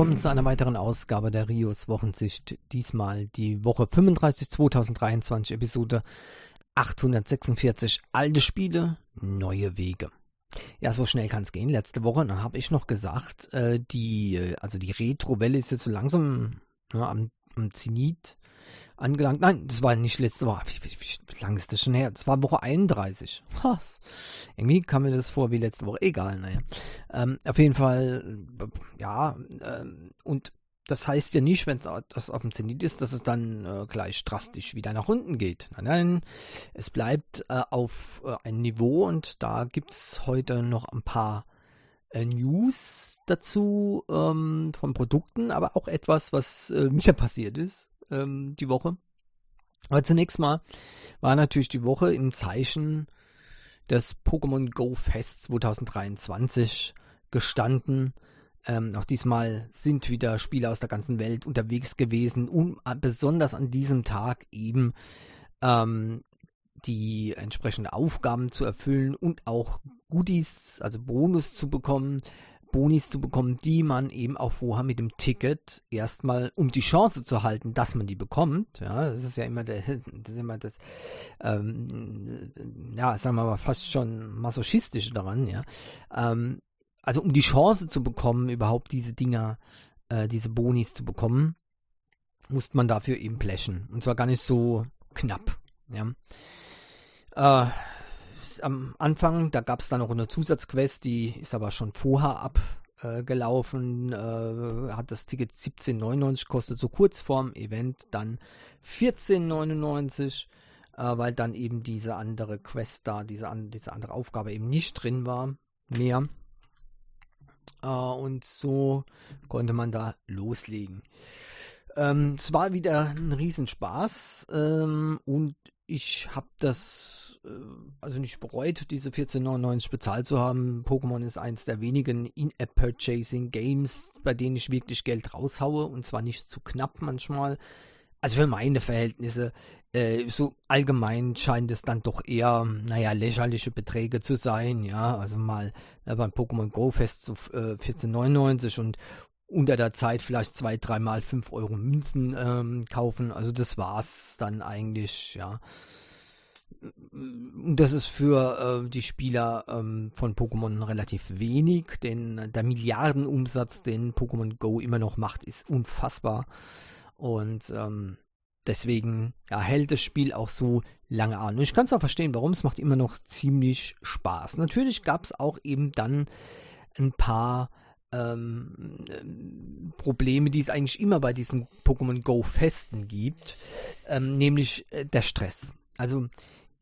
willkommen zu einer weiteren Ausgabe der Rios Wochensicht. Diesmal die Woche 35 2023, Episode 846. Alte Spiele, neue Wege. Ja, so schnell kann es gehen. Letzte Woche habe ich noch gesagt, äh, die, also die Retro-Welle ist jetzt so langsam ja, am, am Zenit angelangt. Nein, das war nicht letzte Woche. Wie, wie, wie lang ist das schon her? Das war Woche 31. Was? Irgendwie kam mir das vor wie letzte Woche. Egal, naja. Ähm, auf jeden Fall, äh, ja, ähm, und das heißt ja nicht, wenn das auf dem Zenit ist, dass es dann äh, gleich drastisch wieder nach unten geht. Nein, nein, es bleibt äh, auf äh, ein Niveau und da gibt es heute noch ein paar äh, News dazu ähm, von Produkten, aber auch etwas, was äh, mir passiert ist ähm, die Woche. Aber zunächst mal war natürlich die Woche im Zeichen des Pokémon Go Fest 2023 gestanden. Ähm, auch diesmal sind wieder Spieler aus der ganzen Welt unterwegs gewesen, um besonders an diesem Tag eben ähm, die entsprechenden Aufgaben zu erfüllen und auch Goodies, also Bonus zu bekommen, Bonis zu bekommen, die man eben auch vorher mit dem Ticket erstmal, um die Chance zu halten, dass man die bekommt. Ja, das ist ja immer, der, das, immer das ähm, ja, sagen wir mal, fast schon masochistische daran, ja. Ähm, also um die Chance zu bekommen, überhaupt diese Dinger, äh, diese Bonis zu bekommen, musste man dafür eben pläschen. Und zwar gar nicht so knapp. Ja. Äh, am Anfang, da gab es dann noch eine Zusatzquest, die ist aber schon vorher abgelaufen, äh, hat das Ticket 17,99 kostet, so kurz vorm Event dann 14,99, äh, weil dann eben diese andere Quest da, diese, diese andere Aufgabe eben nicht drin war, mehr. Äh, und so konnte man da loslegen. Ähm, es war wieder ein Riesenspaß ähm, und ich habe das also nicht bereut, diese 14,99 bezahlt zu haben. Pokémon ist eins der wenigen In-App-Purchasing-Games, bei denen ich wirklich Geld raushaue und zwar nicht zu knapp manchmal. Also für meine Verhältnisse, äh, so allgemein scheint es dann doch eher, naja, lächerliche Beträge zu sein, ja. Also mal äh, beim Pokémon Go Fest zu äh, 14,99 und unter der Zeit vielleicht zwei, dreimal fünf Euro Münzen ähm, kaufen. Also das war's dann eigentlich, ja. Das ist für äh, die Spieler ähm, von Pokémon relativ wenig, denn der Milliardenumsatz, den Pokémon Go immer noch macht, ist unfassbar. Und ähm, deswegen ja, hält das Spiel auch so lange an. Und ich kann es auch verstehen, warum. Es macht immer noch ziemlich Spaß. Natürlich gab es auch eben dann ein paar ähm, Probleme, die es eigentlich immer bei diesen Pokémon Go Festen gibt, ähm, nämlich äh, der Stress. Also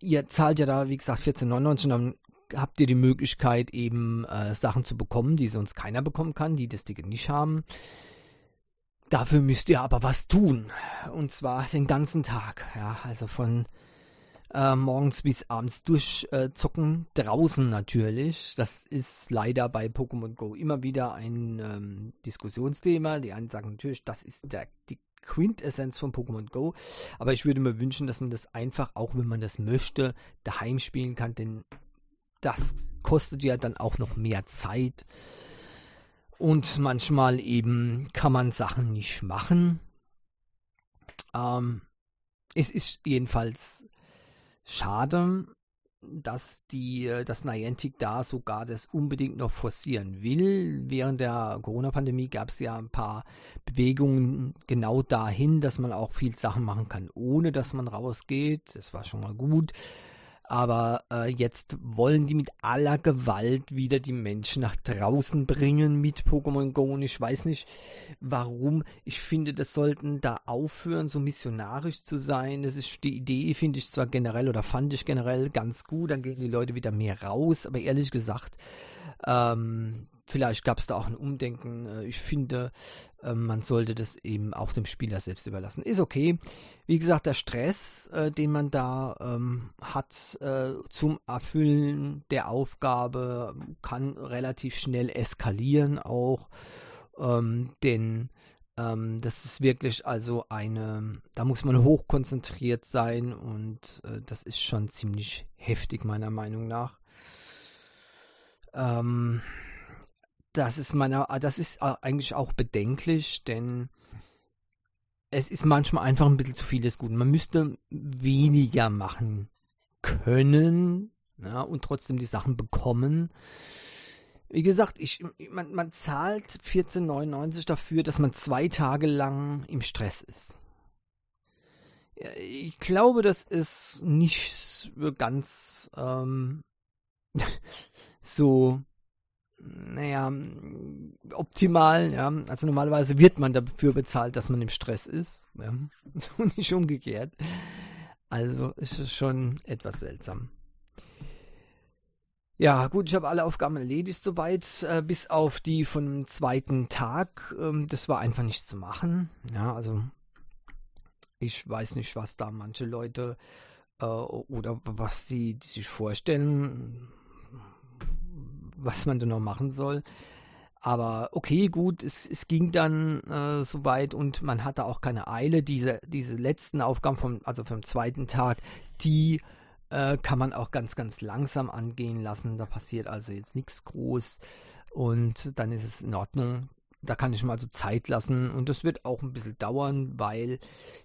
ihr zahlt ja da, wie gesagt, 14,99 und dann habt ihr die Möglichkeit eben äh, Sachen zu bekommen, die sonst keiner bekommen kann, die das Ticket nicht haben. Dafür müsst ihr aber was tun. Und zwar den ganzen Tag. Ja, also von äh, morgens bis abends durchzocken. Äh, draußen natürlich. Das ist leider bei Pokémon Go immer wieder ein ähm, Diskussionsthema. Die einen sagen natürlich, das ist der, die Quintessenz von Pokémon Go. Aber ich würde mir wünschen, dass man das einfach, auch wenn man das möchte, daheim spielen kann, denn das kostet ja dann auch noch mehr Zeit. Und manchmal eben kann man Sachen nicht machen. Ähm, es ist jedenfalls Schade, dass die, äh, dass Niantic da sogar das unbedingt noch forcieren will. Während der Corona-Pandemie gab es ja ein paar Bewegungen genau dahin, dass man auch viel Sachen machen kann, ohne dass man rausgeht. Das war schon mal gut. Aber äh, jetzt wollen die mit aller Gewalt wieder die Menschen nach draußen bringen mit Pokémon Go. Und ich weiß nicht, warum. Ich finde, das sollten da aufhören, so missionarisch zu sein. Das ist die Idee, finde ich zwar generell oder fand ich generell ganz gut. Dann gehen die Leute wieder mehr raus. Aber ehrlich gesagt, ähm, vielleicht gab es da auch ein Umdenken. Äh, ich finde, ähm, man sollte das eben auch dem Spieler selbst überlassen. Ist okay. Wie gesagt, der Stress, äh, den man da ähm, hat äh, zum Erfüllen der Aufgabe, kann relativ schnell eskalieren auch. Ähm, denn ähm, das ist wirklich also eine, da muss man hochkonzentriert sein und äh, das ist schon ziemlich heftig meiner Meinung nach. Ähm, das ist meiner, das ist eigentlich auch bedenklich, denn es ist manchmal einfach ein bisschen zu vieles Gut. Man müsste weniger machen können ja, und trotzdem die Sachen bekommen. Wie gesagt, ich, man, man zahlt 14,99 dafür, dass man zwei Tage lang im Stress ist. Ich glaube, das ist nicht ganz ähm, so naja, optimal, ja. Also normalerweise wird man dafür bezahlt, dass man im Stress ist. Ja. Und nicht umgekehrt. Also ist es schon etwas seltsam. Ja, gut, ich habe alle Aufgaben erledigt soweit, äh, bis auf die von dem zweiten Tag. Ähm, das war einfach nicht zu machen. Ja, also ich weiß nicht, was da manche Leute äh, oder was sie sich vorstellen was man da noch machen soll. Aber okay, gut, es, es ging dann äh, soweit und man hatte auch keine Eile. Diese, diese letzten Aufgaben vom, also vom zweiten Tag, die äh, kann man auch ganz, ganz langsam angehen lassen. Da passiert also jetzt nichts groß und dann ist es in Ordnung. Da kann ich mal so Zeit lassen und das wird auch ein bisschen dauern, weil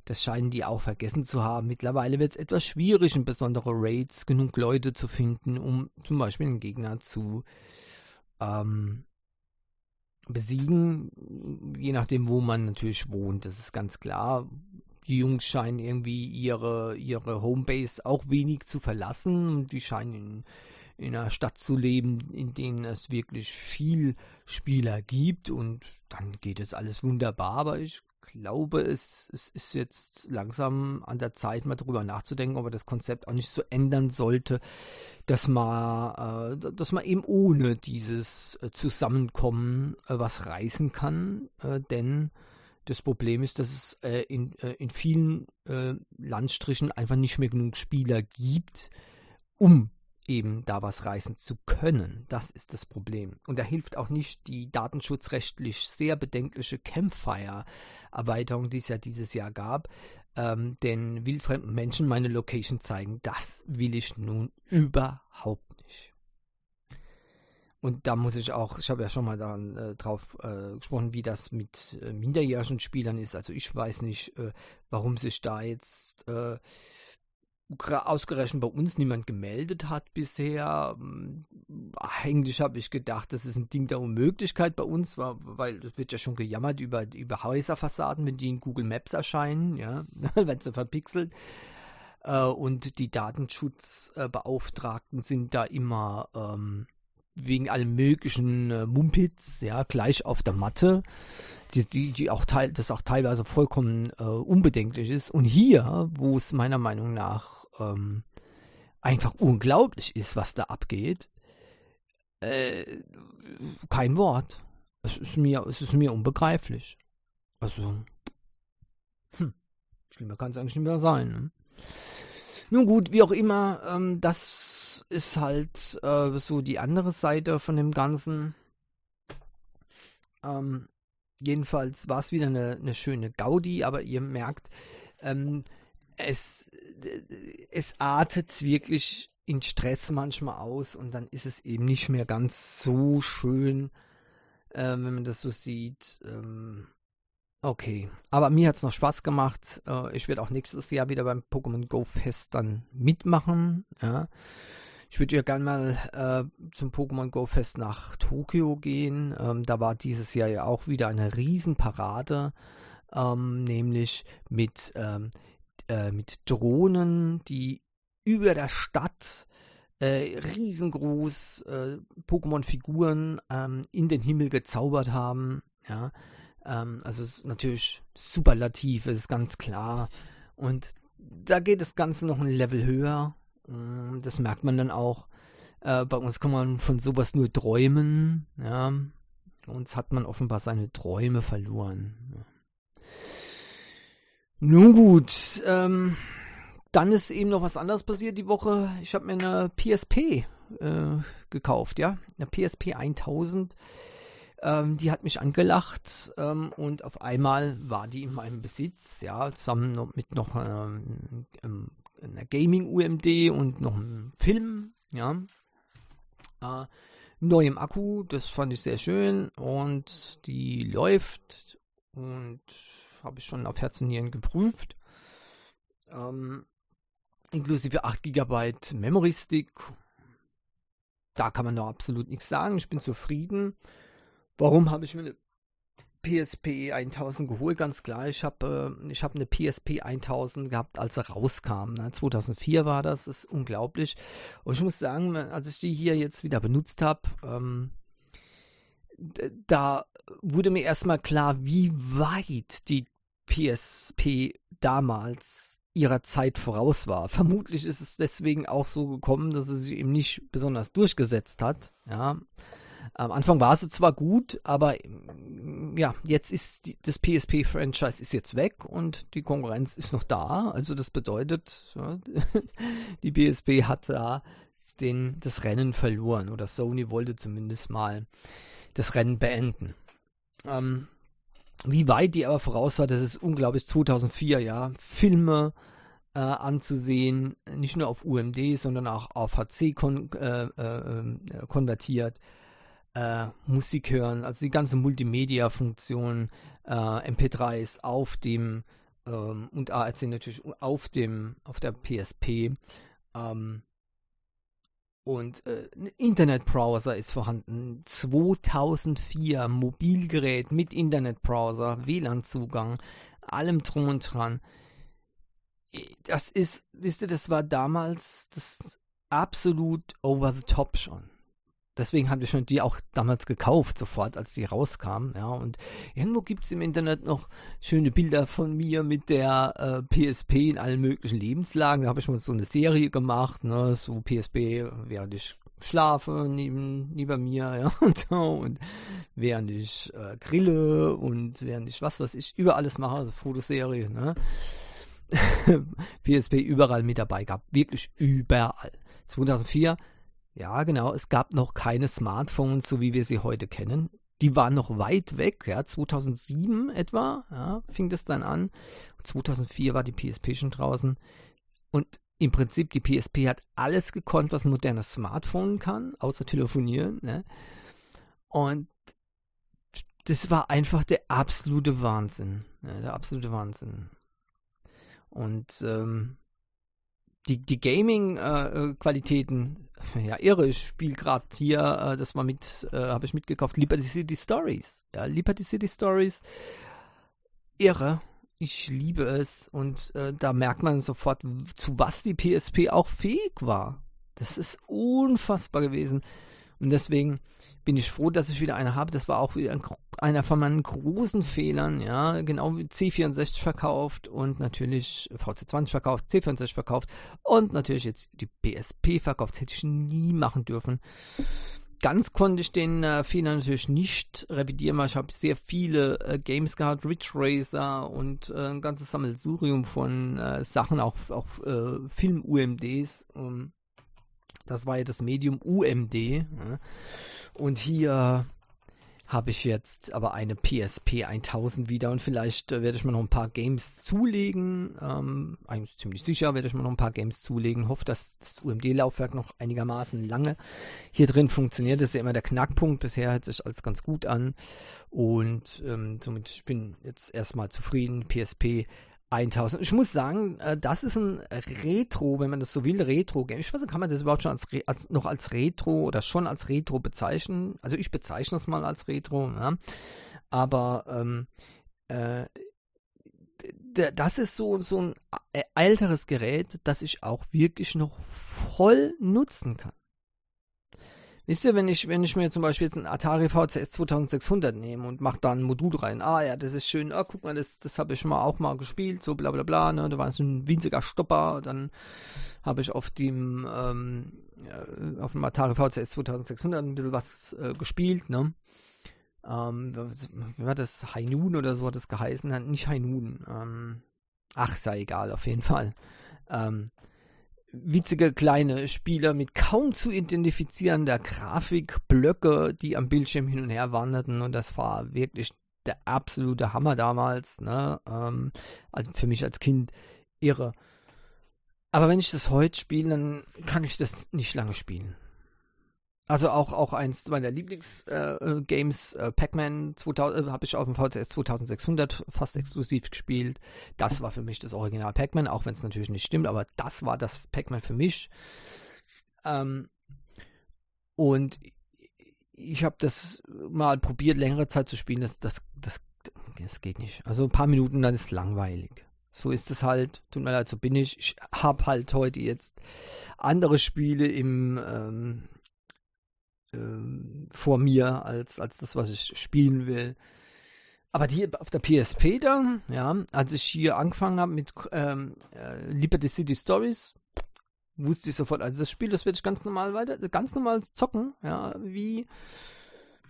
das scheinen die auch vergessen zu haben. Mittlerweile wird es etwas schwierig, in besondere Raids genug Leute zu finden, um zum Beispiel einen Gegner zu ähm, besiegen, je nachdem, wo man natürlich wohnt. Das ist ganz klar. Die Jungs scheinen irgendwie ihre, ihre Homebase auch wenig zu verlassen. Die scheinen in in einer Stadt zu leben, in denen es wirklich viel Spieler gibt und dann geht es alles wunderbar, aber ich glaube, es, es ist jetzt langsam an der Zeit, mal drüber nachzudenken, ob man das Konzept auch nicht so ändern sollte, dass man, äh, dass man eben ohne dieses äh, Zusammenkommen äh, was reißen kann, äh, denn das Problem ist, dass es äh, in, äh, in vielen Landstrichen einfach nicht mehr genug Spieler gibt, um eben da was reißen zu können. Das ist das Problem. Und da hilft auch nicht die datenschutzrechtlich sehr bedenkliche Campfire-Erweiterung, die es ja dieses Jahr gab. Ähm, denn wildfremden Menschen meine Location zeigen, das will ich nun überhaupt nicht. Und da muss ich auch, ich habe ja schon mal da, äh, drauf äh, gesprochen, wie das mit äh, minderjährigen Spielern ist. Also ich weiß nicht, äh, warum sich da jetzt äh, ausgerechnet bei uns niemand gemeldet hat bisher. Eigentlich habe ich gedacht, das ist ein Ding der Unmöglichkeit bei uns, weil es wird ja schon gejammert über, über Häuserfassaden, wenn die in Google Maps erscheinen, ja, wenn sie verpixelt. Äh, und die Datenschutzbeauftragten sind da immer ähm, wegen allem möglichen äh, Mumpitz, ja, gleich auf der Matte, die, die, die auch teil, das auch teilweise vollkommen äh, unbedenklich ist. Und hier, wo es meiner Meinung nach ähm, einfach unglaublich ist, was da abgeht, äh, kein Wort. Es ist mir, es ist mir unbegreiflich. Also, hm, schlimmer kann es eigentlich nicht mehr sein. Ne? Nun gut, wie auch immer, ähm, das ist halt äh, so die andere Seite von dem Ganzen. Ähm, jedenfalls war es wieder eine, eine, schöne Gaudi, aber ihr merkt, ähm, es, es artet wirklich in Stress manchmal aus und dann ist es eben nicht mehr ganz so schön, äh, wenn man das so sieht. Ähm, okay, aber mir hat es noch Spaß gemacht. Äh, ich werde auch nächstes Jahr wieder beim Pokémon Go Fest dann mitmachen. Ja. Ich würde ja gerne mal äh, zum Pokémon Go Fest nach Tokio gehen. Ähm, da war dieses Jahr ja auch wieder eine Riesenparade, ähm, nämlich mit ähm, äh, mit Drohnen, die über der Stadt äh, riesengroß äh, Pokémon-Figuren ähm, in den Himmel gezaubert haben. Ja, ähm, also es ist natürlich superlativ, ist ganz klar. Und da geht das Ganze noch ein Level höher. Ähm, das merkt man dann auch. Äh, bei uns kann man von sowas nur träumen. Ja, uns hat man offenbar seine Träume verloren. Nun gut, ähm, dann ist eben noch was anderes passiert die Woche. Ich habe mir eine PSP äh, gekauft, ja, eine PSP 1000. Ähm, die hat mich angelacht ähm, und auf einmal war die in meinem Besitz, ja, zusammen mit noch ähm, ähm einer Gaming-UMD und noch einem Film, ja. Äh, neuem Akku, das fand ich sehr schön und die läuft und habe ich schon auf Herz und Nieren geprüft. Ähm, inklusive 8 GB Memory Stick. Da kann man noch absolut nichts sagen. Ich bin zufrieden. Warum habe ich mir eine PSP 1000 geholt? Ganz klar, ich habe äh, ich hab eine PSP 1000 gehabt, als sie rauskam. Ne? 2004 war das, das ist unglaublich. Und ich muss sagen, als ich die hier jetzt wieder benutzt habe, ähm, da wurde mir erstmal klar, wie weit die PSP damals ihrer Zeit voraus war. Vermutlich ist es deswegen auch so gekommen, dass es sich eben nicht besonders durchgesetzt hat. Ja. Am Anfang war sie zwar gut, aber mm, ja, jetzt ist die, das PSP-Franchise ist jetzt weg und die Konkurrenz ist noch da. Also das bedeutet, ja, die PSP hat da den, das Rennen verloren oder Sony wollte zumindest mal das Rennen beenden. Ähm, wie weit die aber voraus war, das ist unglaublich. 2004, ja, Filme äh, anzusehen, nicht nur auf UMD, sondern auch auf HC kon äh, äh, konvertiert. Äh, Musik hören, also die ganze Multimedia-Funktion, äh, MP3s auf dem ähm, und ARC natürlich auf dem auf der PSP. Ähm, und äh, ein Internetbrowser ist vorhanden. 2004 Mobilgerät mit Internetbrowser, WLAN-Zugang, allem drum und dran. Das ist, wisst ihr, das war damals das absolut over the top schon deswegen habe ich schon die auch damals gekauft, sofort, als die rauskamen. Ja, und irgendwo gibt es im Internet noch schöne Bilder von mir mit der äh, PSP in allen möglichen Lebenslagen. Da habe ich mal so eine Serie gemacht, ne, so PSP, während ich schlafe neben, neben mir, ja, und so, und während ich äh, grille und während ich was weiß ich über alles mache, also Fotoserie, ne. PSP überall mit dabei gehabt, wirklich überall. 2004 ja, genau. Es gab noch keine Smartphones, so wie wir sie heute kennen. Die waren noch weit weg, ja, 2007 etwa, ja, fing das dann an. 2004 war die PSP schon draußen. Und im Prinzip, die PSP hat alles gekonnt, was ein modernes Smartphone kann, außer telefonieren. Ne? Und das war einfach der absolute Wahnsinn. Ja, der absolute Wahnsinn. Und ähm, die, die Gaming-Qualitäten, äh, ja, irre. Ich spiele gerade hier, äh, das war mit, äh, habe ich mitgekauft, Liberty City Stories. Ja, Liberty City Stories, irre. Ich liebe es und äh, da merkt man sofort, zu was die PSP auch fähig war. Das ist unfassbar gewesen. Und deswegen bin ich froh, dass ich wieder eine habe. Das war auch wieder ein, einer von meinen großen Fehlern, ja, genau wie C64 verkauft und natürlich VC20 verkauft, C64 verkauft und natürlich jetzt die PSP verkauft. Das hätte ich nie machen dürfen. Ganz konnte ich den äh, Fehler natürlich nicht revidieren, weil ich habe sehr viele äh, Games gehabt, Ridge Racer und äh, ein ganzes Sammelsurium von äh, Sachen, auch, auch äh, Film-UMDs. Um, das war ja das Medium UMD. Und hier habe ich jetzt aber eine PSP 1000 wieder und vielleicht äh, werde ich mir noch ein paar Games zulegen. Ähm, eigentlich ziemlich sicher werde ich mir noch ein paar Games zulegen. Hoffe, dass das UMD-Laufwerk noch einigermaßen lange hier drin funktioniert. Das ist ja immer der Knackpunkt. Bisher hört sich alles ganz gut an und ähm, somit ich bin jetzt erstmal zufrieden. PSP 1000. Ich muss sagen, äh, das ist ein Retro, wenn man das so will, Retro-Game. Ich weiß nicht, kann man das überhaupt schon als, als, noch als Retro oder schon als Retro bezeichnen? Also ich bezeichne es mal als Retro, ja. aber ähm, äh, das ist so, so ein älteres Gerät, das ich auch wirklich noch voll nutzen kann. Wisst ihr, wenn ich, wenn ich mir zum Beispiel jetzt einen Atari VCS 2600 nehme und mache da ein Modul rein, ah ja, das ist schön, ah, guck mal, das, das habe ich mal auch mal gespielt, so bla bla bla, ne, da war so ein winziger Stopper, dann habe ich auf dem, ähm, auf dem Atari VCS 2600 ein bisschen was äh, gespielt, ne, ähm, wie war das, Hainun oder so hat es geheißen, nicht Hainun, ähm, ach, sei egal, auf jeden Fall, ähm, witzige kleine Spieler mit kaum zu identifizierender Grafik, Blöcke, die am Bildschirm hin und her wanderten und das war wirklich der absolute Hammer damals, ne? Ähm, also für mich als Kind irre. Aber wenn ich das heute spiele, dann kann ich das nicht lange spielen. Also auch, auch eins meiner Lieblingsgames, äh, äh, Pac-Man äh, habe ich auf dem VCS 2600 fast exklusiv gespielt. Das war für mich das Original Pac-Man, auch wenn es natürlich nicht stimmt, aber das war das Pac-Man für mich. Ähm, und ich habe das mal probiert, längere Zeit zu spielen. Das, das, das, das geht nicht. Also ein paar Minuten, dann ist es langweilig. So ist es halt. Tut mir leid, so bin ich. Ich habe halt heute jetzt andere Spiele im ähm, ähm, vor mir als, als das, was ich spielen will. Aber die auf der PSP da, ja, als ich hier angefangen habe mit ähm, äh, Liberty City Stories, wusste ich sofort, also das Spiel, das werde ich ganz normal weiter, ganz normal zocken, ja, wie,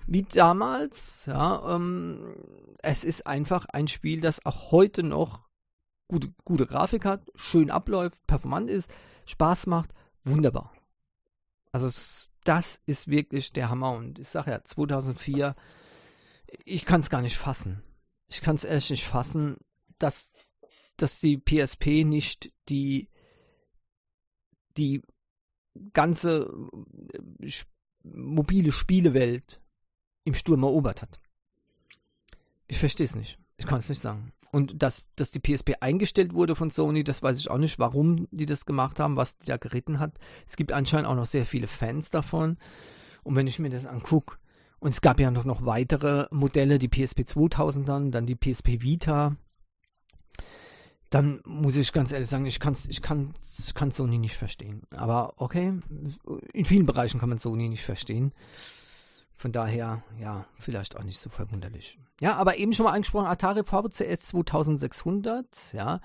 wie damals, ja, ähm, es ist einfach ein Spiel, das auch heute noch gute, gute Grafik hat, schön abläuft, performant ist, Spaß macht, wunderbar. Also es das ist wirklich der Hammer. Und ich sage ja, 2004, ich kann es gar nicht fassen. Ich kann es ehrlich nicht fassen, dass, dass die PSP nicht die, die ganze äh, mobile Spielewelt im Sturm erobert hat. Ich verstehe es nicht. Ich kann es nicht sagen. Und dass, dass die PSP eingestellt wurde von Sony, das weiß ich auch nicht, warum die das gemacht haben, was die da geritten hat. Es gibt anscheinend auch noch sehr viele Fans davon. Und wenn ich mir das angucke, und es gab ja noch, noch weitere Modelle, die PSP 2000 dann, dann die PSP Vita, dann muss ich ganz ehrlich sagen, ich, kann's, ich, kann, ich kann Sony nicht verstehen. Aber okay, in vielen Bereichen kann man Sony nicht verstehen. Von daher, ja, vielleicht auch nicht so verwunderlich. Ja, aber eben schon mal angesprochen, Atari VCS 2600, ja,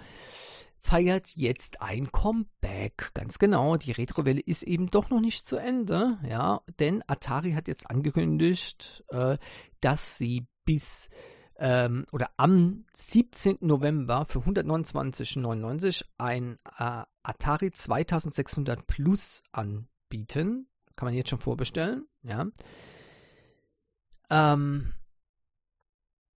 feiert jetzt ein Comeback. Ganz genau, die Retrowelle ist eben doch noch nicht zu Ende, ja, denn Atari hat jetzt angekündigt, äh, dass sie bis ähm, oder am 17. November für 129,99 ein äh, Atari 2600 Plus anbieten. Kann man jetzt schon vorbestellen, ja ähm,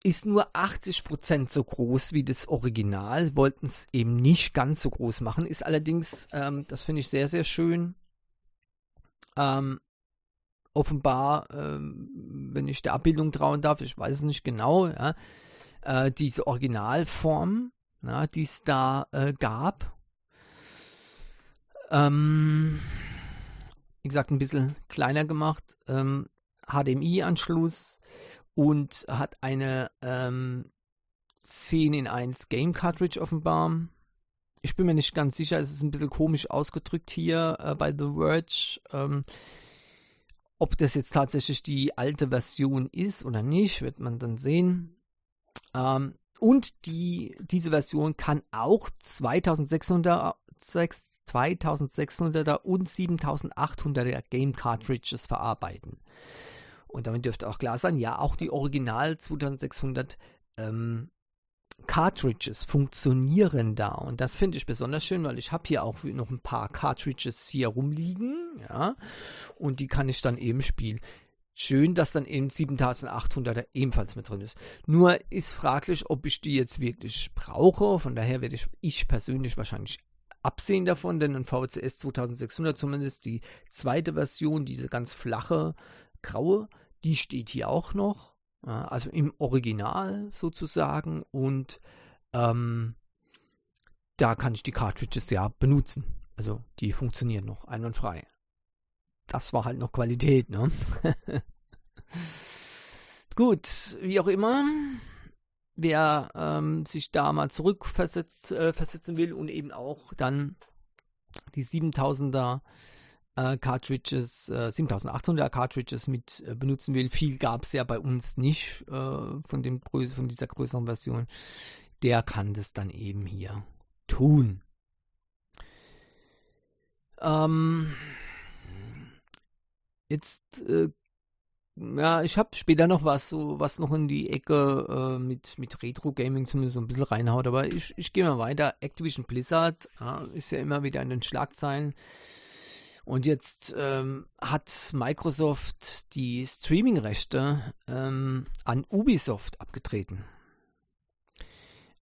ist nur 80% so groß wie das Original, wollten es eben nicht ganz so groß machen, ist allerdings, ähm, das finde ich sehr, sehr schön, ähm, offenbar, ähm, wenn ich der Abbildung trauen darf, ich weiß es nicht genau, ja, äh, diese Originalform, ja, die es da äh, gab, ähm, wie gesagt, ein bisschen kleiner gemacht, ähm, HDMI-Anschluss und hat eine ähm, 10 in 1 Game Cartridge offenbar. Ich bin mir nicht ganz sicher, es ist ein bisschen komisch ausgedrückt hier äh, bei The Verge. Ähm, ob das jetzt tatsächlich die alte Version ist oder nicht, wird man dann sehen. Ähm, und die, diese Version kann auch 2600, 2600er und 7800er Game Cartridges verarbeiten. Und damit dürfte auch klar sein, ja, auch die Original 2600 ähm, Cartridges funktionieren da. Und das finde ich besonders schön, weil ich habe hier auch noch ein paar Cartridges hier rumliegen, ja, und die kann ich dann eben spielen. Schön, dass dann eben 7800er ebenfalls mit drin ist. Nur ist fraglich, ob ich die jetzt wirklich brauche. Von daher werde ich, ich persönlich wahrscheinlich absehen davon, denn ein VCS 2600 zumindest die zweite Version, diese ganz flache, graue, die steht hier auch noch, also im Original sozusagen und ähm, da kann ich die Cartridges ja benutzen. Also die funktionieren noch einwandfrei. Das war halt noch Qualität, ne? Gut, wie auch immer, wer ähm, sich da mal zurückversetzen äh, will und eben auch dann die 7000er äh, Cartridges, äh, 7800er Cartridges mit äh, benutzen will. Viel gab es ja bei uns nicht äh, von, dem Größe, von dieser größeren Version. Der kann das dann eben hier tun. Ähm, jetzt äh, ja, ich habe später noch was, so was noch in die Ecke äh, mit, mit Retro-Gaming zumindest so ein bisschen reinhaut, aber ich, ich gehe mal weiter. Activision Blizzard ja, ist ja immer wieder in den Schlagzeilen. Und jetzt ähm, hat Microsoft die Streaming-Rechte ähm, an Ubisoft abgetreten.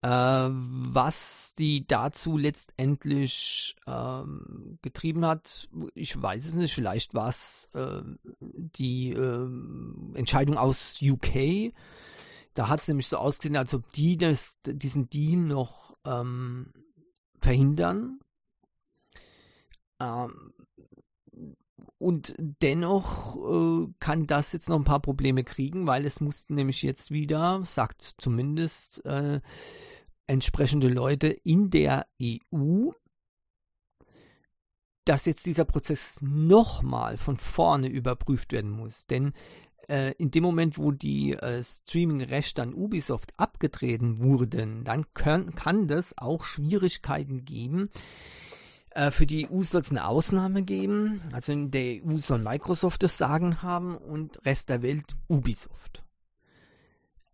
Äh, was die dazu letztendlich ähm, getrieben hat, ich weiß es nicht. Vielleicht war es äh, die äh, Entscheidung aus UK. Da hat es nämlich so ausgesehen, als ob die das, diesen Deal noch ähm, verhindern. Ähm, und dennoch äh, kann das jetzt noch ein paar Probleme kriegen, weil es mussten nämlich jetzt wieder, sagt zumindest äh, entsprechende Leute in der EU, dass jetzt dieser Prozess nochmal von vorne überprüft werden muss. Denn äh, in dem Moment, wo die äh, Streaming-Rechte an Ubisoft abgetreten wurden, dann können, kann das auch Schwierigkeiten geben. Äh, für die EU soll es eine Ausnahme geben. Also in der EU soll Microsoft das Sagen haben und Rest der Welt Ubisoft.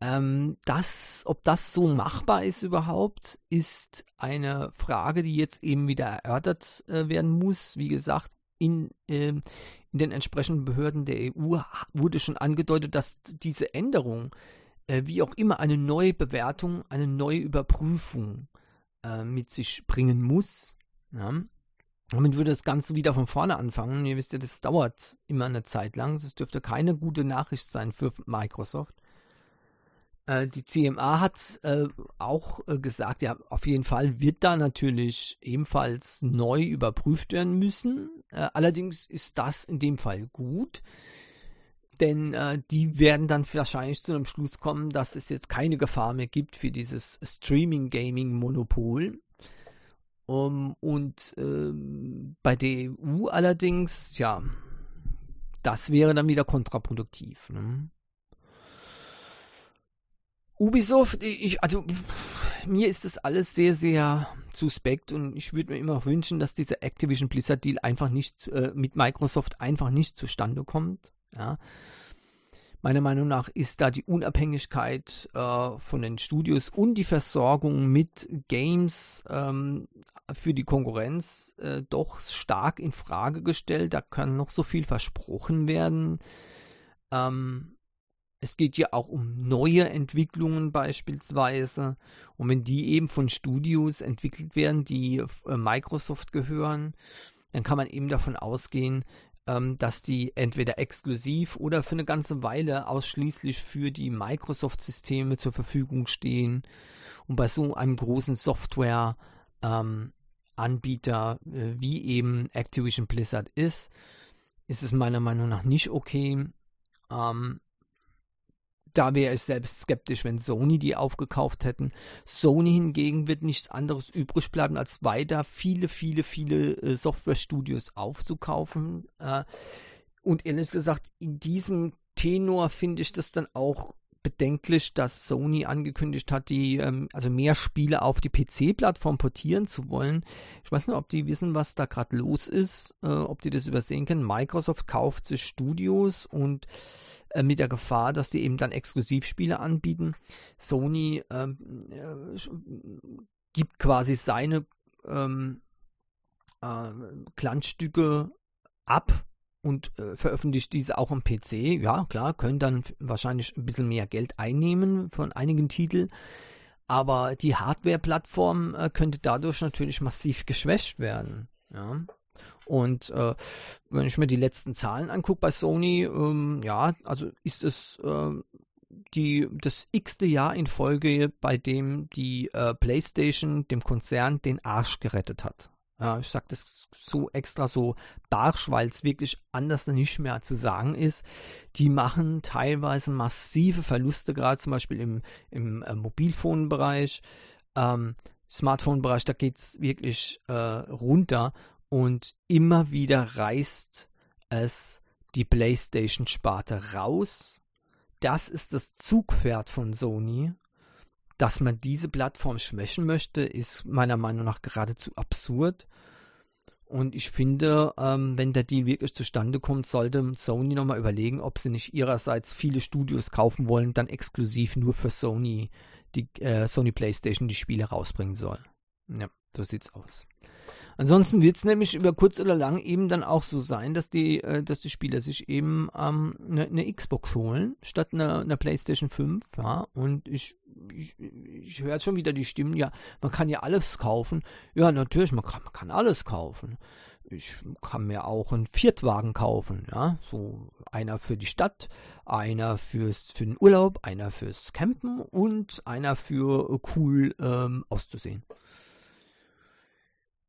Ähm, das, ob das so machbar ist überhaupt, ist eine Frage, die jetzt eben wieder erörtert äh, werden muss. Wie gesagt, in, äh, in den entsprechenden Behörden der EU wurde schon angedeutet, dass diese Änderung, äh, wie auch immer, eine neue Bewertung, eine neue Überprüfung äh, mit sich bringen muss. Ja. Damit würde das Ganze wieder von vorne anfangen. Ihr wisst ja, das dauert immer eine Zeit lang. Das dürfte keine gute Nachricht sein für Microsoft. Äh, die CMA hat äh, auch äh, gesagt, ja, auf jeden Fall wird da natürlich ebenfalls neu überprüft werden müssen. Äh, allerdings ist das in dem Fall gut, denn äh, die werden dann wahrscheinlich zu einem Schluss kommen, dass es jetzt keine Gefahr mehr gibt für dieses Streaming-Gaming-Monopol. Um, und ähm, bei der EU allerdings, ja, das wäre dann wieder kontraproduktiv. Ne? Ubisoft, ich, also mir ist das alles sehr, sehr suspekt und ich würde mir immer wünschen, dass dieser Activision Blizzard Deal einfach nicht äh, mit Microsoft einfach nicht zustande kommt. Ja. Meiner Meinung nach ist da die Unabhängigkeit äh, von den Studios und die Versorgung mit Games ähm, für die Konkurrenz äh, doch stark in Frage gestellt. Da kann noch so viel versprochen werden. Ähm, es geht ja auch um neue Entwicklungen beispielsweise. Und wenn die eben von Studios entwickelt werden, die äh, Microsoft gehören, dann kann man eben davon ausgehen, ähm, dass die entweder exklusiv oder für eine ganze Weile ausschließlich für die Microsoft-Systeme zur Verfügung stehen. Und bei so einem großen Software-Anbieter ähm, äh, wie eben Activision Blizzard ist, ist es meiner Meinung nach nicht okay. Ähm, da wäre ich selbst skeptisch, wenn Sony die aufgekauft hätten. Sony hingegen wird nichts anderes übrig bleiben, als weiter viele, viele, viele äh, Softwarestudios aufzukaufen. Äh, und ehrlich gesagt, in diesem Tenor finde ich das dann auch bedenklich, dass Sony angekündigt hat, die ähm, also mehr Spiele auf die PC-Plattform portieren zu wollen. Ich weiß nicht, ob die wissen, was da gerade los ist, äh, ob die das übersehen können. Microsoft kauft sich Studios und äh, mit der Gefahr, dass die eben dann Exklusivspiele anbieten. Sony ähm, äh, gibt quasi seine ähm, äh, Glanzstücke ab und äh, veröffentlicht diese auch am PC. Ja, klar, können dann wahrscheinlich ein bisschen mehr Geld einnehmen von einigen Titeln. Aber die Hardware-Plattform äh, könnte dadurch natürlich massiv geschwächt werden. Ja. Und äh, wenn ich mir die letzten Zahlen angucke bei Sony, ähm, ja, also ist es äh, die, das x-te Jahr in Folge, bei dem die äh, PlayStation dem Konzern den Arsch gerettet hat. Ja, ich sage das so extra so barsch, weil es wirklich anders nicht mehr zu sagen ist. Die machen teilweise massive Verluste, gerade zum Beispiel im, im äh, Mobilfonbereich, ähm, Smartphone-Bereich, da geht es wirklich äh, runter und immer wieder reißt es die PlayStation-Sparte raus. Das ist das Zugpferd von Sony dass man diese Plattform schwächen möchte, ist meiner Meinung nach geradezu absurd. Und ich finde, ähm, wenn der Deal wirklich zustande kommt, sollte Sony nochmal überlegen, ob sie nicht ihrerseits viele Studios kaufen wollen, dann exklusiv nur für Sony, die äh, Sony PlayStation die Spiele rausbringen soll. Ja, so sieht's aus. Ansonsten wird es nämlich über kurz oder lang eben dann auch so sein, dass die, äh, dass die Spieler sich eben ähm, eine, eine Xbox holen, statt einer, einer PlayStation 5, ja. Und ich ich, ich höre schon wieder die Stimmen, ja, man kann ja alles kaufen. Ja, natürlich, man kann, man kann alles kaufen. Ich kann mir auch einen Viertwagen kaufen, ja, so einer für die Stadt, einer fürs für den Urlaub, einer fürs Campen und einer für cool ähm, auszusehen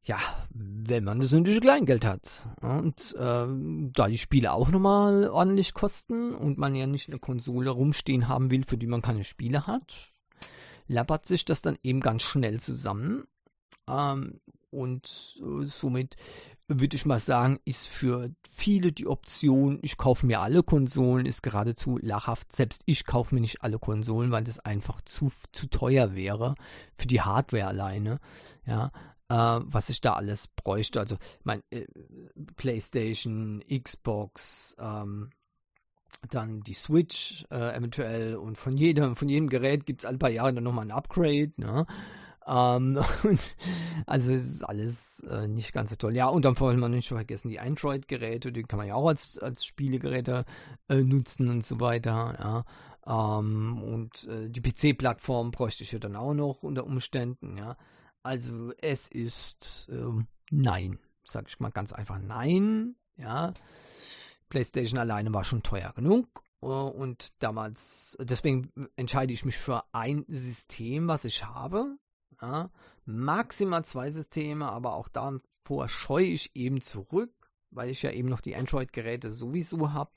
ja, wenn man das nötige Kleingeld hat. Und ähm, da die Spiele auch nochmal ordentlich kosten und man ja nicht eine Konsole rumstehen haben will, für die man keine Spiele hat, lappert sich das dann eben ganz schnell zusammen. Ähm, und äh, somit würde ich mal sagen, ist für viele die Option, ich kaufe mir alle Konsolen, ist geradezu lachhaft. Selbst ich kaufe mir nicht alle Konsolen, weil das einfach zu, zu teuer wäre für die Hardware alleine. Ja, äh, was ich da alles bräuchte. Also mein äh, PlayStation, Xbox, ähm, dann die Switch äh, eventuell und von jedem, von jedem Gerät gibt es alle paar Jahre dann nochmal ein Upgrade, ne? Ähm, also es ist alles äh, nicht ganz so toll. Ja, und dann wollen wir nicht vergessen, die Android-Geräte, die kann man ja auch als, als Spielegeräte äh, nutzen und so weiter, ja. Ähm, und äh, die PC-Plattform bräuchte ich ja dann auch noch unter Umständen, ja. Also es ist ähm, nein, sag ich mal ganz einfach nein. Ja, PlayStation alleine war schon teuer genug äh, und damals, deswegen entscheide ich mich für ein System, was ich habe. Ja, maximal zwei Systeme, aber auch davor scheue ich eben zurück, weil ich ja eben noch die Android-Geräte sowieso habe.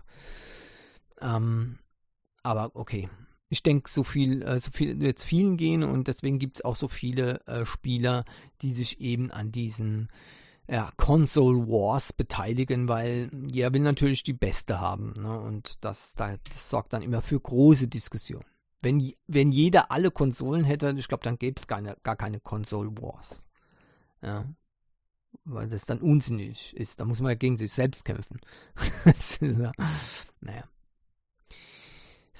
Ähm, aber okay, ich denke, so viel, äh, so viel jetzt vielen gehen und deswegen gibt es auch so viele äh, Spieler, die sich eben an diesen ja, Console Wars beteiligen, weil jeder will natürlich die beste haben. Ne? Und das, das, sorgt dann immer für große Diskussionen. Wenn, wenn jeder alle Konsolen hätte, ich glaube, dann gäbe es gar, gar keine Console Wars. Ja. Weil das dann unsinnig ist. Da muss man ja gegen sich selbst kämpfen. naja.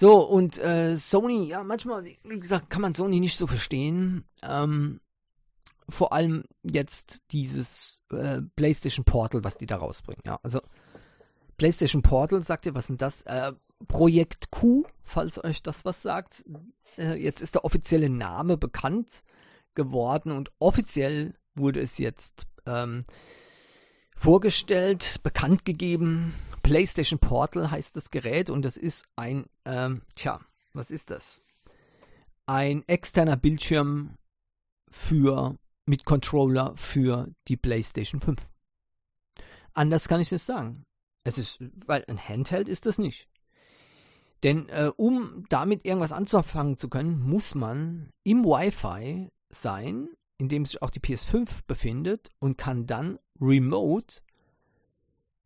So, und äh, Sony, ja, manchmal, wie gesagt, kann man Sony nicht so verstehen. Ähm, vor allem jetzt dieses äh, PlayStation Portal, was die da rausbringen. Ja, also PlayStation Portal, sagt ihr, was sind das? Äh, Projekt Q, falls euch das was sagt. Äh, jetzt ist der offizielle Name bekannt geworden und offiziell wurde es jetzt ähm, vorgestellt, bekannt gegeben. PlayStation Portal heißt das Gerät und das ist ein, ähm, tja, was ist das? Ein externer Bildschirm für, mit Controller für die PlayStation 5. Anders kann ich es sagen. Es ist, weil ein Handheld ist das nicht. Denn äh, um damit irgendwas anzufangen zu können, muss man im Wi-Fi sein, in dem sich auch die PS5 befindet und kann dann remote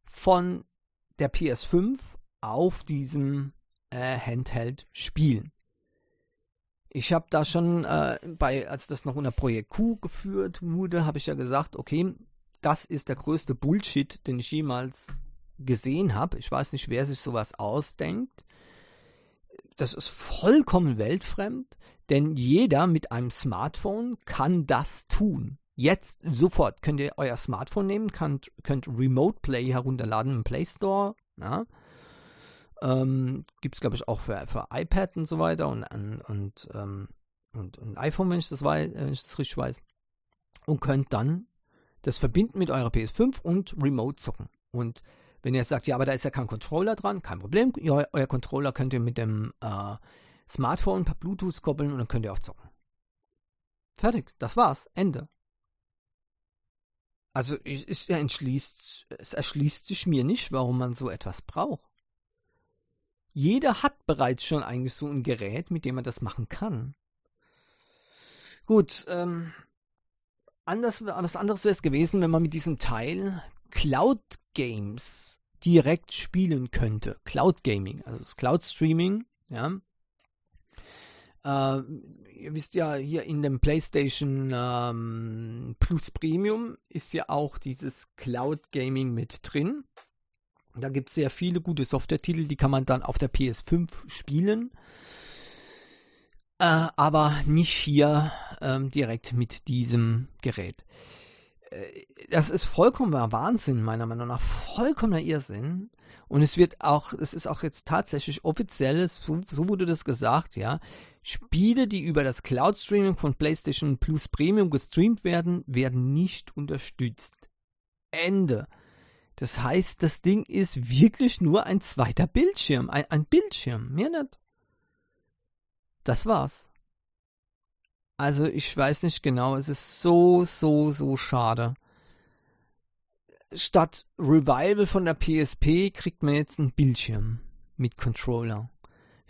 von der PS5 auf diesem äh, Handheld spielen. Ich habe da schon äh, bei, als das noch unter Projekt Q geführt wurde, habe ich ja gesagt, okay, das ist der größte Bullshit, den ich jemals gesehen habe. Ich weiß nicht, wer sich sowas ausdenkt. Das ist vollkommen weltfremd, denn jeder mit einem Smartphone kann das tun. Jetzt sofort könnt ihr euer Smartphone nehmen, könnt, könnt Remote Play herunterladen im Play Store. Ja. Ähm, Gibt es, glaube ich, auch für, für iPad und so weiter und, und, ähm, und, und iPhone, wenn ich, das weiß, wenn ich das richtig weiß. Und könnt dann das verbinden mit eurer PS5 und Remote zocken. Und wenn ihr sagt, ja, aber da ist ja kein Controller dran, kein Problem. Ja, euer Controller könnt ihr mit dem äh, Smartphone per Bluetooth koppeln und dann könnt ihr auch zocken. Fertig, das war's, Ende. Also es, es, entschließt, es erschließt sich mir nicht, warum man so etwas braucht. Jeder hat bereits schon eigentlich so ein Gerät, mit dem man das machen kann. Gut, ähm, anders, was anderes wäre es gewesen, wenn man mit diesem Teil Cloud Games direkt spielen könnte. Cloud Gaming, also das Cloud Streaming, ja. Äh, ihr wisst ja, hier in dem PlayStation ähm, Plus Premium ist ja auch dieses Cloud Gaming mit drin. Da gibt es sehr viele gute Software-Titel, die kann man dann auf der PS5 spielen. Äh, aber nicht hier ähm, direkt mit diesem Gerät. Äh, das ist vollkommener Wahnsinn, meiner Meinung nach. Vollkommener Irrsinn. Und es wird auch, es ist auch jetzt tatsächlich offiziell, so, so wurde das gesagt, ja, Spiele, die über das Cloud Streaming von PlayStation Plus Premium gestreamt werden, werden nicht unterstützt. Ende. Das heißt, das Ding ist wirklich nur ein zweiter Bildschirm, ein, ein Bildschirm, mehr nicht. Das war's. Also ich weiß nicht genau, es ist so, so, so schade. Statt Revival von der PSP kriegt man jetzt einen Bildschirm mit Controller.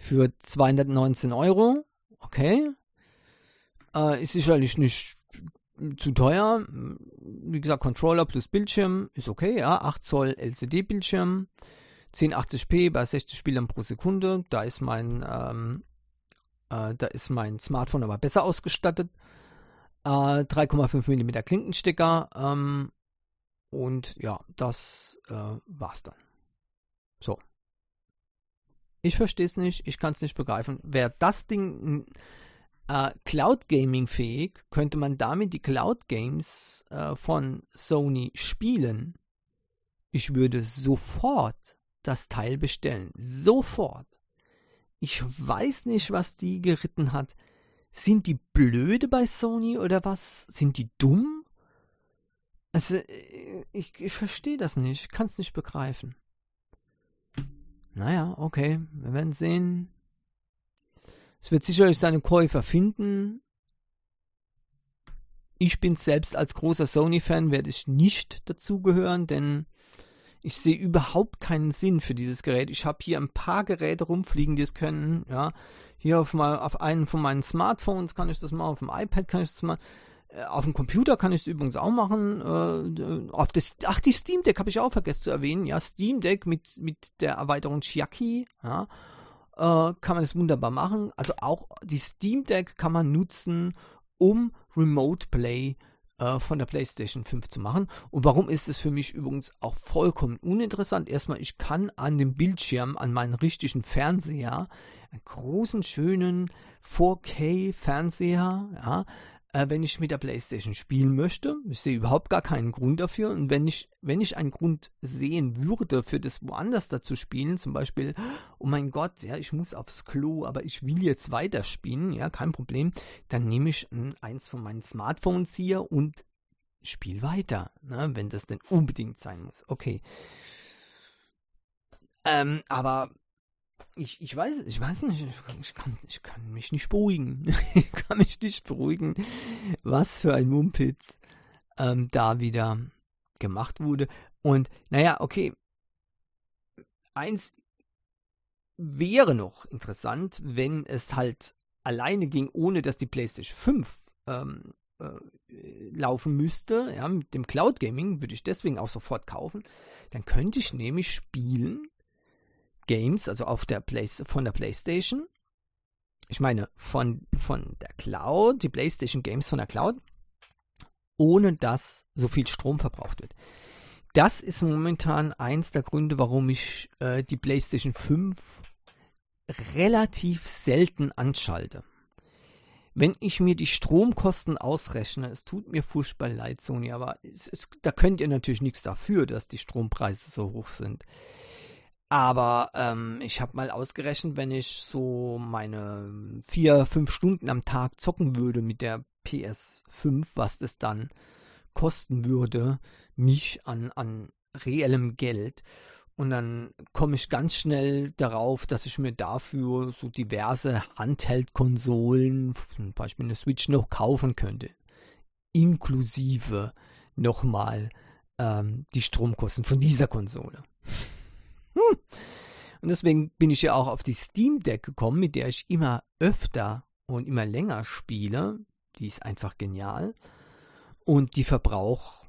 Für 219 Euro, okay. Äh, ist sicherlich nicht zu teuer. Wie gesagt, Controller plus Bildschirm ist okay, ja. 8 Zoll LCD-Bildschirm, 1080p bei 60 Spielern pro Sekunde. Da ist mein, ähm, äh, da ist mein Smartphone aber besser ausgestattet. Äh, 3,5 mm Klinkenstecker. Ähm, und ja, das äh, war's dann. Ich verstehe es nicht, ich kann es nicht begreifen. Wäre das Ding äh, Cloud Gaming fähig, könnte man damit die Cloud Games äh, von Sony spielen. Ich würde sofort das Teil bestellen. Sofort. Ich weiß nicht, was die geritten hat. Sind die blöde bei Sony oder was? Sind die dumm? Also, äh, ich, ich verstehe das nicht. Ich kann es nicht begreifen. Naja, okay. Wir werden sehen. Es wird sicherlich seine Käufer finden. Ich bin selbst als großer Sony-Fan, werde ich nicht dazugehören, denn ich sehe überhaupt keinen Sinn für dieses Gerät. Ich habe hier ein paar Geräte rumfliegen, die es können. Ja, hier auf, mal, auf einen von meinen Smartphones kann ich das mal, auf dem iPad kann ich das mal. Äh, auf dem Computer kann ich es übrigens auch machen. Äh, auf das, ach, die Steam Deck habe ich auch vergessen zu erwähnen. Ja, Steam Deck mit, mit der Erweiterung Chiaki. Ja, äh, kann man das wunderbar machen. Also auch die Steam Deck kann man nutzen, um Remote Play äh, von der PlayStation 5 zu machen. Und warum ist es für mich übrigens auch vollkommen uninteressant? Erstmal, ich kann an dem Bildschirm, an meinen richtigen Fernseher, einen großen, schönen 4K-Fernseher, ja, äh, wenn ich mit der PlayStation spielen möchte. Ich sehe überhaupt gar keinen Grund dafür. Und wenn ich, wenn ich einen Grund sehen würde, für das woanders dazu spielen, zum Beispiel, oh mein Gott, ja, ich muss aufs Klo, aber ich will jetzt weiterspielen, ja, kein Problem, dann nehme ich eins von meinen Smartphones hier und spiele weiter, ne, wenn das denn unbedingt sein muss. Okay. Ähm, aber ich, ich weiß, ich weiß nicht, ich kann, ich kann mich nicht beruhigen. ich kann mich nicht beruhigen, was für ein Mumpitz ähm, da wieder gemacht wurde. Und naja, okay. Eins wäre noch interessant, wenn es halt alleine ging, ohne dass die PlayStation 5 ähm, äh, laufen müsste. Ja, mit dem Cloud Gaming würde ich deswegen auch sofort kaufen. Dann könnte ich nämlich spielen Games, also auf der Play von der PlayStation. Ich meine, von, von der Cloud, die PlayStation Games von der Cloud, ohne dass so viel Strom verbraucht wird. Das ist momentan eins der Gründe, warum ich äh, die PlayStation 5 relativ selten anschalte. Wenn ich mir die Stromkosten ausrechne, es tut mir furchtbar leid, Sony, aber es, es, da könnt ihr natürlich nichts dafür, dass die Strompreise so hoch sind. Aber ähm, ich habe mal ausgerechnet, wenn ich so meine vier, fünf Stunden am Tag zocken würde mit der PS5, was das dann kosten würde, mich an, an reellem Geld. Und dann komme ich ganz schnell darauf, dass ich mir dafür so diverse Handheld-Konsolen, zum Beispiel eine Switch, noch kaufen könnte. Inklusive nochmal ähm, die Stromkosten von dieser Konsole. Hm. Und deswegen bin ich ja auch auf die Steam Deck gekommen, mit der ich immer öfter und immer länger spiele. Die ist einfach genial. Und die Verbrauch,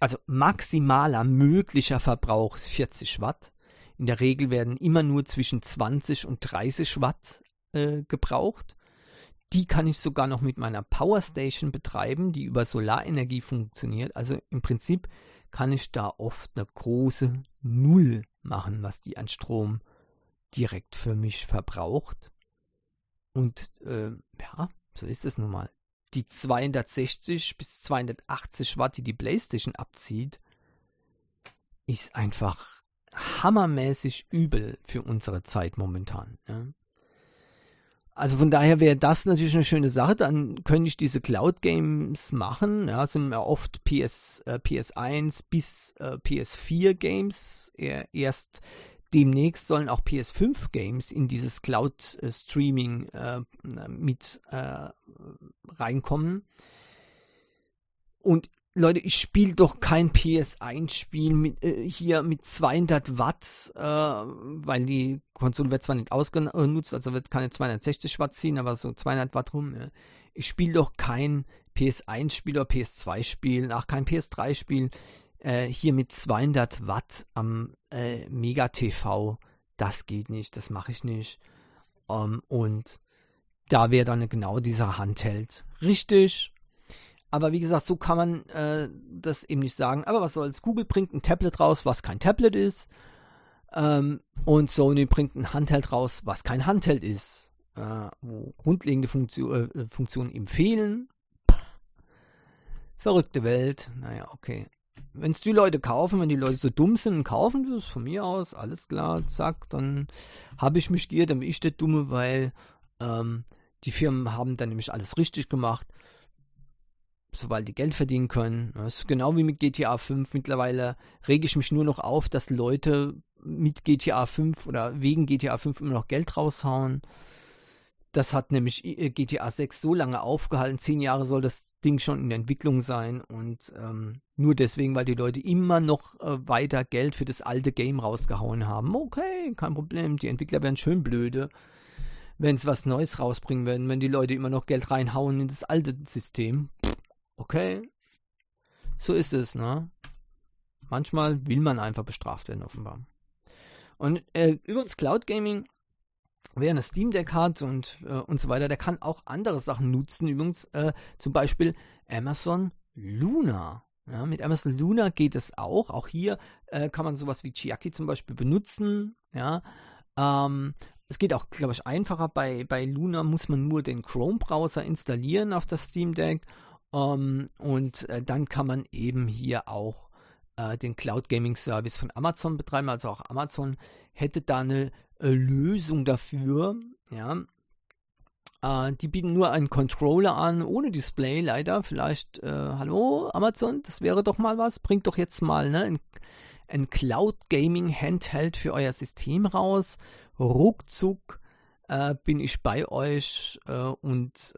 also maximaler möglicher Verbrauch ist 40 Watt. In der Regel werden immer nur zwischen 20 und 30 Watt äh, gebraucht. Die kann ich sogar noch mit meiner Powerstation betreiben, die über Solarenergie funktioniert. Also im Prinzip kann ich da oft eine große Null machen, was die an Strom direkt für mich verbraucht. Und äh, ja, so ist es nun mal. Die 260 bis 280 Watt, die die PlayStation abzieht, ist einfach hammermäßig übel für unsere Zeit momentan. Ja. Also von daher wäre das natürlich eine schöne Sache. Dann könnte ich diese Cloud Games machen. Ja, sind ja oft PS, äh, PS1 bis äh, PS4 Games. Erst demnächst sollen auch PS5 Games in dieses Cloud äh, Streaming äh, mit äh, reinkommen. Und Leute, ich spiele doch kein PS1-Spiel mit, äh, hier mit 200 Watt, äh, weil die Konsole wird zwar nicht ausgenutzt, also wird keine 260 Watt ziehen, aber so 200 Watt rum. Ja. Ich spiele doch kein PS1-Spiel oder PS2-Spiel, auch kein PS3-Spiel äh, hier mit 200 Watt am äh, Mega TV. Das geht nicht, das mache ich nicht. Ähm, und da wäre dann genau dieser Handheld. Richtig, aber wie gesagt, so kann man äh, das eben nicht sagen. Aber was soll's? Google bringt ein Tablet raus, was kein Tablet ist. Ähm, und Sony bringt ein Handheld raus, was kein Handheld ist. Äh, wo grundlegende Funktion, äh, Funktionen ihm fehlen. Verrückte Welt. Naja, okay. Wenn es die Leute kaufen, wenn die Leute so dumm sind und kaufen das von mir aus, alles klar, zack, dann habe ich mich geirrt, dann bin ich der Dumme, weil ähm, die Firmen haben dann nämlich alles richtig gemacht sobald die Geld verdienen können. Das ist genau wie mit GTA 5. Mittlerweile rege ich mich nur noch auf, dass Leute mit GTA 5 oder wegen GTA 5 immer noch Geld raushauen. Das hat nämlich äh, GTA 6 so lange aufgehalten. Zehn Jahre soll das Ding schon in Entwicklung sein. Und ähm, nur deswegen, weil die Leute immer noch äh, weiter Geld für das alte Game rausgehauen haben. Okay, kein Problem. Die Entwickler werden schön blöde, wenn sie was Neues rausbringen werden, wenn die Leute immer noch Geld reinhauen in das alte System. Okay, so ist es, ne? Manchmal will man einfach bestraft werden, offenbar. Und äh, übrigens, Cloud Gaming, wer eine Steam Deck hat und, äh, und so weiter, der kann auch andere Sachen nutzen. Übrigens, äh, zum Beispiel Amazon Luna. Ja, mit Amazon Luna geht es auch. Auch hier äh, kann man sowas wie Chiaki zum Beispiel benutzen. Ja, ähm, es geht auch, glaube ich, einfacher. Bei, bei Luna muss man nur den Chrome-Browser installieren auf das Steam Deck ähm, und äh, dann kann man eben hier auch äh, den Cloud Gaming Service von Amazon betreiben. Also auch Amazon hätte da eine äh, Lösung dafür. Ja. Äh, die bieten nur einen Controller an, ohne Display leider. Vielleicht, äh, hallo Amazon, das wäre doch mal was. Bringt doch jetzt mal ne, ein, ein Cloud Gaming Handheld für euer System raus. Ruckzuck äh, bin ich bei euch und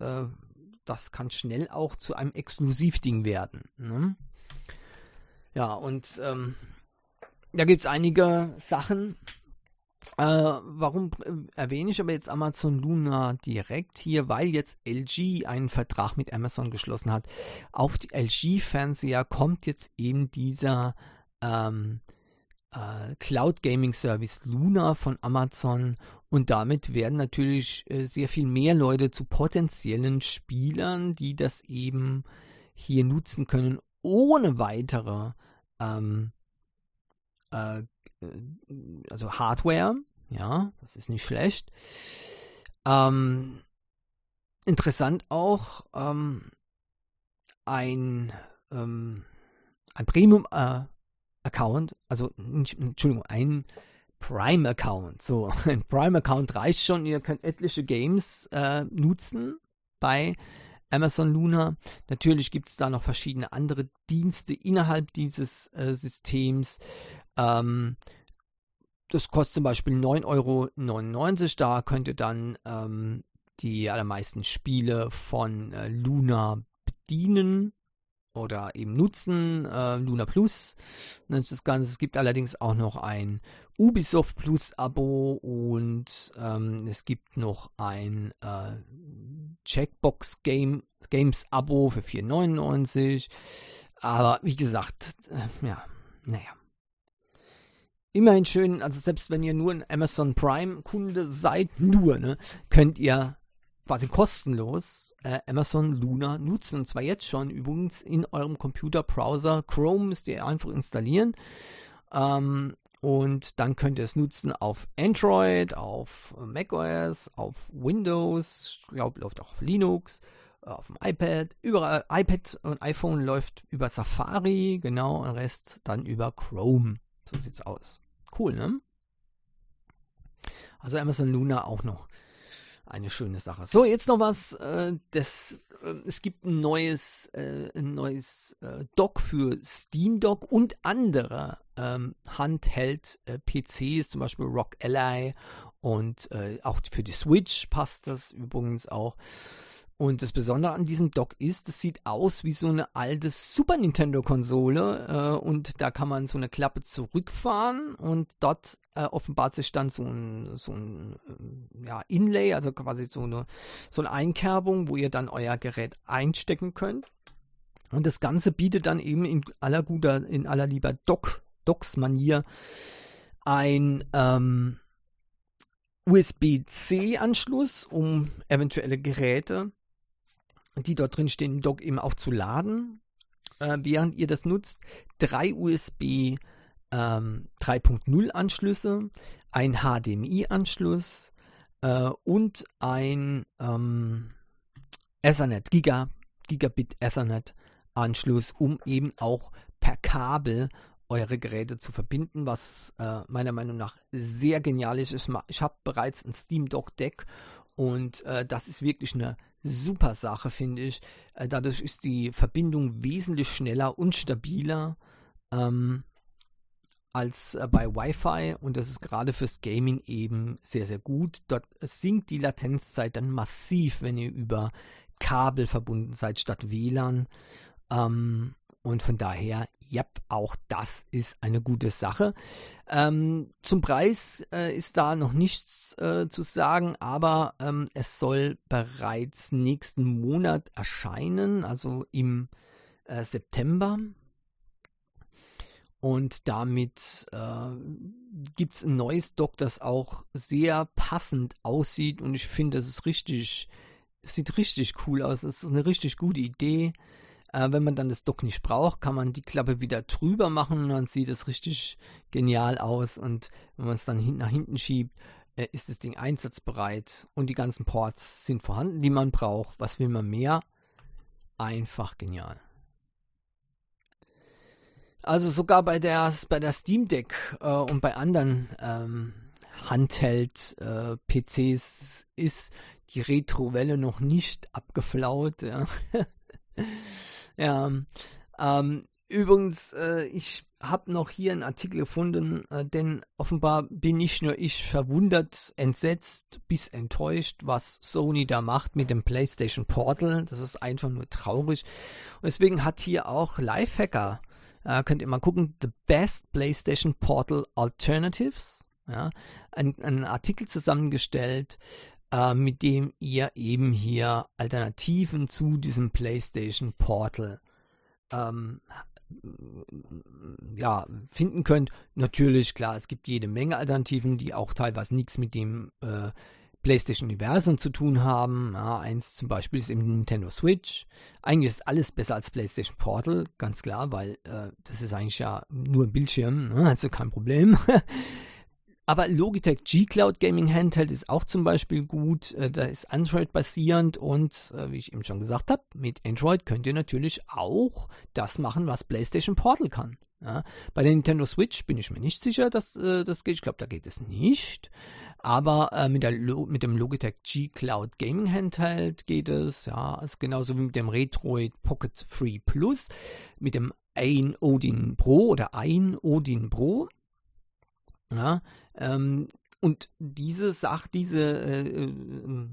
das kann schnell auch zu einem Exklusivding werden. Ne? Ja, und ähm, da gibt es einige Sachen. Äh, warum erwähne ich aber jetzt Amazon Luna direkt hier? Weil jetzt LG einen Vertrag mit Amazon geschlossen hat. Auf die LG-Fernseher kommt jetzt eben dieser ähm, äh, Cloud Gaming Service Luna von Amazon und damit werden natürlich äh, sehr viel mehr Leute zu potenziellen Spielern, die das eben hier nutzen können, ohne weitere ähm, äh, also Hardware. Ja, das ist nicht schlecht. Ähm, interessant auch ähm, ein, ähm, ein Premium äh, Account, also Entschuldigung, ein Prime-Account. So, ein Prime-Account reicht schon. Ihr könnt etliche Games äh, nutzen bei Amazon Luna. Natürlich gibt es da noch verschiedene andere Dienste innerhalb dieses äh, Systems. Ähm, das kostet zum Beispiel 9,99 Euro. Da könnt ihr dann ähm, die allermeisten Spiele von äh, Luna bedienen oder eben nutzen. Äh, Luna Plus nennt das Ganze. Es gibt allerdings auch noch ein Ubisoft Plus Abo und ähm, es gibt noch ein äh, Checkbox Game, Games Abo für 4,99. Aber wie gesagt, äh, ja, naja. Immerhin schön, also selbst wenn ihr nur ein Amazon Prime Kunde seid, nur, ne, könnt ihr quasi kostenlos äh, Amazon Luna nutzen. Und zwar jetzt schon übrigens in eurem Computerbrowser. Chrome müsst ihr einfach installieren. Ähm, und dann könnt ihr es nutzen auf Android, auf macOS, auf Windows, ich glaube, läuft auch auf Linux, auf dem iPad, überall, iPad und iPhone läuft über Safari, genau, und Rest dann über Chrome. So sieht's aus. Cool, ne? Also Amazon Luna auch noch eine schöne Sache. So, jetzt noch was. Äh, das, äh, es gibt ein neues, äh, ein neues äh, Dock für Steam Dock und andere ähm, Handheld-PCs, zum Beispiel Rock Ally und äh, auch für die Switch passt das übrigens auch. Und das Besondere an diesem Dock ist, es sieht aus wie so eine alte Super Nintendo-Konsole äh, und da kann man so eine Klappe zurückfahren und dort äh, offenbart sich dann so ein, so ein äh, ja, Inlay, also quasi so eine, so eine Einkerbung, wo ihr dann euer Gerät einstecken könnt. Und das Ganze bietet dann eben in aller guter, in aller lieber Dock, Docks-Manier ein ähm, USB-C-Anschluss, um eventuelle Geräte die dort drin stehen, Dock eben auch zu laden, äh, während ihr das nutzt. Drei USB ähm, 3.0 Anschlüsse, ein HDMI-Anschluss äh, und ein ähm, Ethernet, Giga, Gigabit Ethernet Anschluss, um eben auch per Kabel eure Geräte zu verbinden, was äh, meiner Meinung nach sehr genial ist. Ich habe bereits ein Steam Dock Deck und äh, das ist wirklich eine super Sache, finde ich. Äh, dadurch ist die Verbindung wesentlich schneller und stabiler ähm, als äh, bei Wi-Fi und das ist gerade fürs Gaming eben sehr, sehr gut. Dort sinkt die Latenzzeit dann massiv, wenn ihr über Kabel verbunden seid statt WLAN. Ähm, und von daher, ja, auch das ist eine gute Sache. Ähm, zum Preis äh, ist da noch nichts äh, zu sagen, aber ähm, es soll bereits nächsten Monat erscheinen, also im äh, September. Und damit äh, gibt es ein neues Dock, das auch sehr passend aussieht. Und ich finde, es ist richtig, sieht richtig cool aus. Es ist eine richtig gute Idee. Äh, wenn man dann das Dock nicht braucht, kann man die Klappe wieder drüber machen und dann sieht es richtig genial aus. Und wenn man es dann hin nach hinten schiebt, äh, ist das Ding einsatzbereit und die ganzen Ports sind vorhanden, die man braucht. Was will man mehr? Einfach genial. Also sogar bei der, bei der Steam Deck äh, und bei anderen ähm, Handheld-PCs äh, ist die Retro-Welle noch nicht abgeflaut. Ja. Ja, ähm, übrigens, äh, ich habe noch hier einen Artikel gefunden, äh, denn offenbar bin nicht nur ich verwundert, entsetzt bis enttäuscht, was Sony da macht mit dem PlayStation Portal. Das ist einfach nur traurig. Und deswegen hat hier auch Lifehacker, äh, könnt ihr mal gucken, The Best PlayStation Portal Alternatives. Ja, einen Artikel zusammengestellt, äh, mit dem ihr eben hier Alternativen zu diesem PlayStation Portal ähm, ja, finden könnt. Natürlich, klar, es gibt jede Menge Alternativen, die auch teilweise nichts mit dem äh, PlayStation-Universum zu tun haben. Ja, eins zum Beispiel ist eben Nintendo Switch. Eigentlich ist alles besser als PlayStation Portal, ganz klar, weil äh, das ist eigentlich ja nur ein Bildschirm, ne? also kein Problem. Aber Logitech G-Cloud Gaming Handheld ist auch zum Beispiel gut. Äh, da ist Android basierend und äh, wie ich eben schon gesagt habe, mit Android könnt ihr natürlich auch das machen, was PlayStation Portal kann. Ja, bei der Nintendo Switch bin ich mir nicht sicher, dass äh, das geht. Ich glaube, da geht es nicht. Aber äh, mit, mit, dem Logitech G Cloud Gaming Handheld geht es. Ja, ist genauso wie mit dem Retroid Pocket 3 Plus, mit dem Ein Odin Pro oder Ein Odin Pro. Ja, ähm, und diese Sache, diese äh, äh,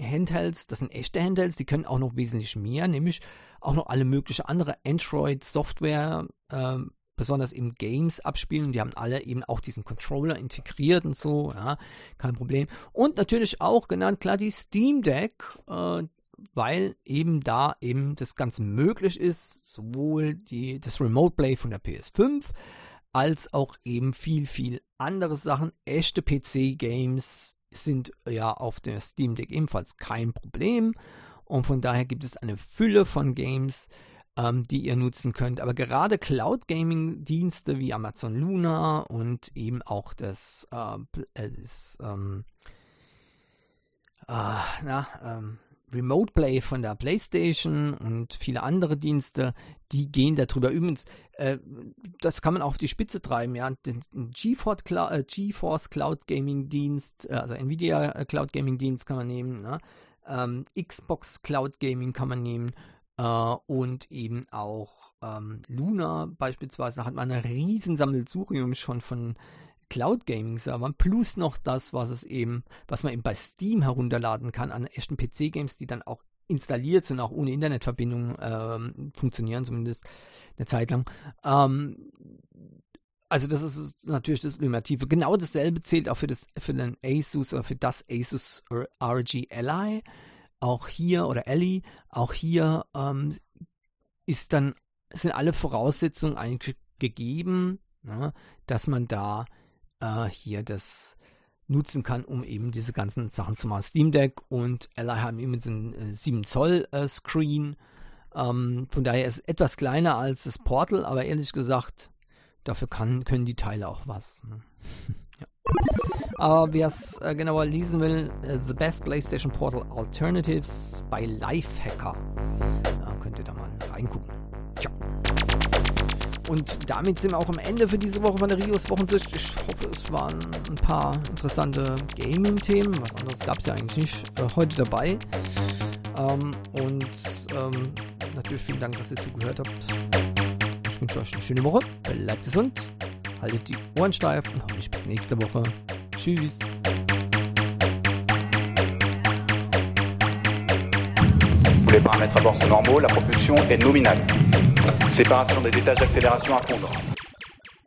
Handhelds, das sind echte Handhelds, die können auch noch wesentlich mehr, nämlich auch noch alle möglichen andere Android-Software, äh, besonders eben Games abspielen. Die haben alle eben auch diesen Controller integriert und so, ja, kein Problem. Und natürlich auch genannt, klar, die Steam Deck, äh, weil eben da eben das Ganze möglich ist, sowohl die, das Remote Play von der PS5, als auch eben viel, viel andere Sachen. Echte PC-Games sind ja auf der Steam Deck ebenfalls kein Problem. Und von daher gibt es eine Fülle von Games, ähm, die ihr nutzen könnt. Aber gerade Cloud Gaming Dienste wie Amazon Luna und eben auch das, äh, das ähm, äh, na, ähm, Remote Play von der PlayStation und viele andere Dienste, die gehen darüber. Übrigens, äh, das kann man auch auf die Spitze treiben, ja. Den, den GeForce, Cloud, äh, GeForce Cloud Gaming Dienst, äh, also Nvidia äh, Cloud Gaming Dienst kann man nehmen, ne? ähm, Xbox Cloud Gaming kann man nehmen äh, und eben auch ähm, Luna beispielsweise. Da hat man ein riesen Sammelsurium schon von Cloud Gaming Servern plus noch das, was es eben, was man eben bei Steam herunterladen kann an echten PC-Games, die dann auch installiert sind, auch ohne Internetverbindung ähm, funktionieren, zumindest eine Zeit lang. Ähm, also das ist natürlich das Ultimative. Genau dasselbe zählt auch für, das, für den Asus oder für das Asus RG Ally. Auch hier, oder Ally, auch hier ähm, ist dann, sind alle Voraussetzungen eigentlich gegeben, ne, dass man da äh, hier das nutzen kann, um eben diese ganzen Sachen zu machen. Steam Deck und Ally haben so einen äh, 7 Zoll äh, Screen. Ähm, von daher ist es etwas kleiner als das Portal, aber ehrlich gesagt, dafür kann, können die Teile auch was. Ne? ja. Aber wer es äh, genauer lesen will, äh, The Best PlayStation Portal Alternatives bei Lifehacker. Da könnt ihr da mal reingucken. Und damit sind wir auch am Ende für diese Woche von der Rios Wochensicht. Ich hoffe, es waren ein paar interessante Gaming-Themen. Was anderes gab es ja eigentlich nicht äh, heute dabei. Ähm, und ähm, natürlich vielen Dank, dass ihr zugehört habt. Ich wünsche euch eine schöne Woche. Bleibt gesund, haltet die Ohren steif und hoffentlich bis nächste Woche. Tschüss. Les paramètres à bord sont normaux, la propulsion est nominale. Séparation des étages d'accélération à fondre.